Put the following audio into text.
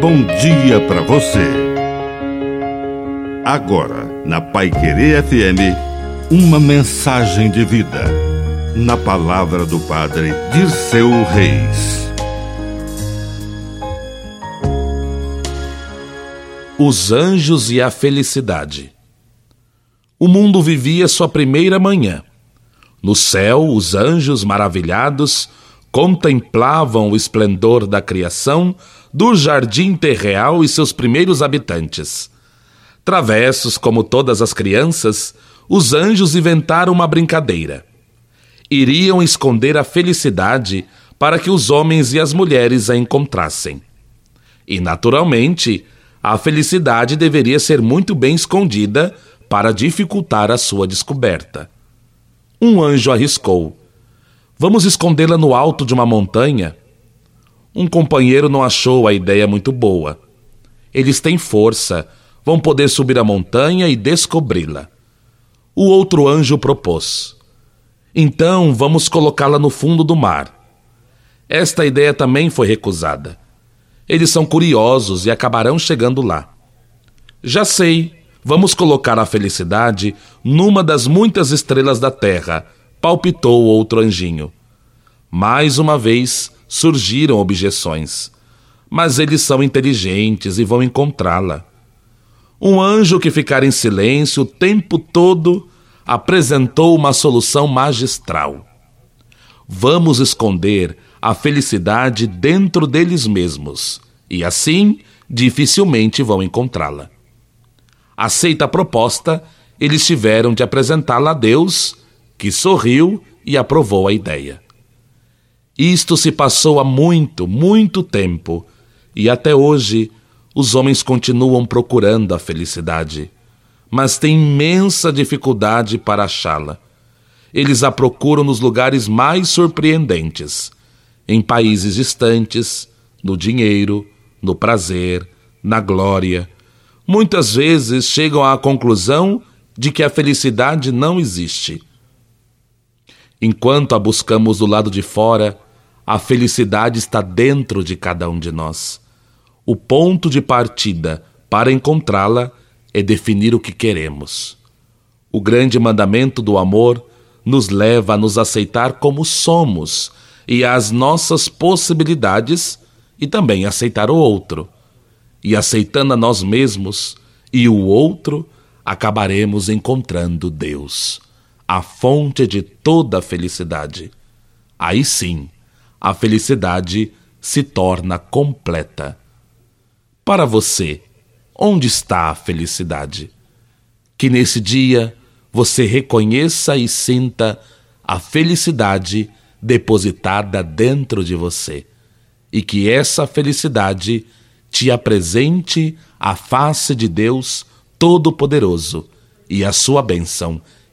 bom dia para você. Agora, na Pai Querer FM, uma mensagem de vida. Na palavra do Padre Dirceu Reis. Os anjos e a felicidade. O mundo vivia sua primeira manhã. No céu, os anjos maravilhados contemplavam o esplendor da criação do jardim terreal e seus primeiros habitantes. Travessos como todas as crianças, os anjos inventaram uma brincadeira. Iriam esconder a felicidade para que os homens e as mulheres a encontrassem. E, naturalmente, a felicidade deveria ser muito bem escondida para dificultar a sua descoberta. Um anjo arriscou: Vamos escondê-la no alto de uma montanha? Um companheiro não achou a ideia muito boa. Eles têm força, vão poder subir a montanha e descobri-la. O outro anjo propôs: Então vamos colocá-la no fundo do mar. Esta ideia também foi recusada. Eles são curiosos e acabarão chegando lá. Já sei, vamos colocar a felicidade numa das muitas estrelas da terra, palpitou outro anjinho. Mais uma vez, surgiram objeções. Mas eles são inteligentes e vão encontrá-la. Um anjo que ficara em silêncio o tempo todo apresentou uma solução magistral. Vamos esconder a felicidade dentro deles mesmos, e assim dificilmente vão encontrá-la. Aceita a proposta, eles tiveram de apresentá-la a Deus, que sorriu e aprovou a ideia. Isto se passou há muito, muito tempo, e até hoje os homens continuam procurando a felicidade, mas têm imensa dificuldade para achá-la. Eles a procuram nos lugares mais surpreendentes, em países distantes, no dinheiro, no prazer, na glória. Muitas vezes chegam à conclusão de que a felicidade não existe. Enquanto a buscamos do lado de fora, a felicidade está dentro de cada um de nós. O ponto de partida para encontrá-la é definir o que queremos. O grande mandamento do amor nos leva a nos aceitar como somos e às nossas possibilidades e também aceitar o outro. E aceitando a nós mesmos e o outro, acabaremos encontrando Deus, a fonte de toda a felicidade. Aí sim, a felicidade se torna completa. Para você, onde está a felicidade? Que nesse dia você reconheça e sinta a felicidade depositada dentro de você e que essa felicidade te apresente a face de Deus Todo-Poderoso e a sua bênção,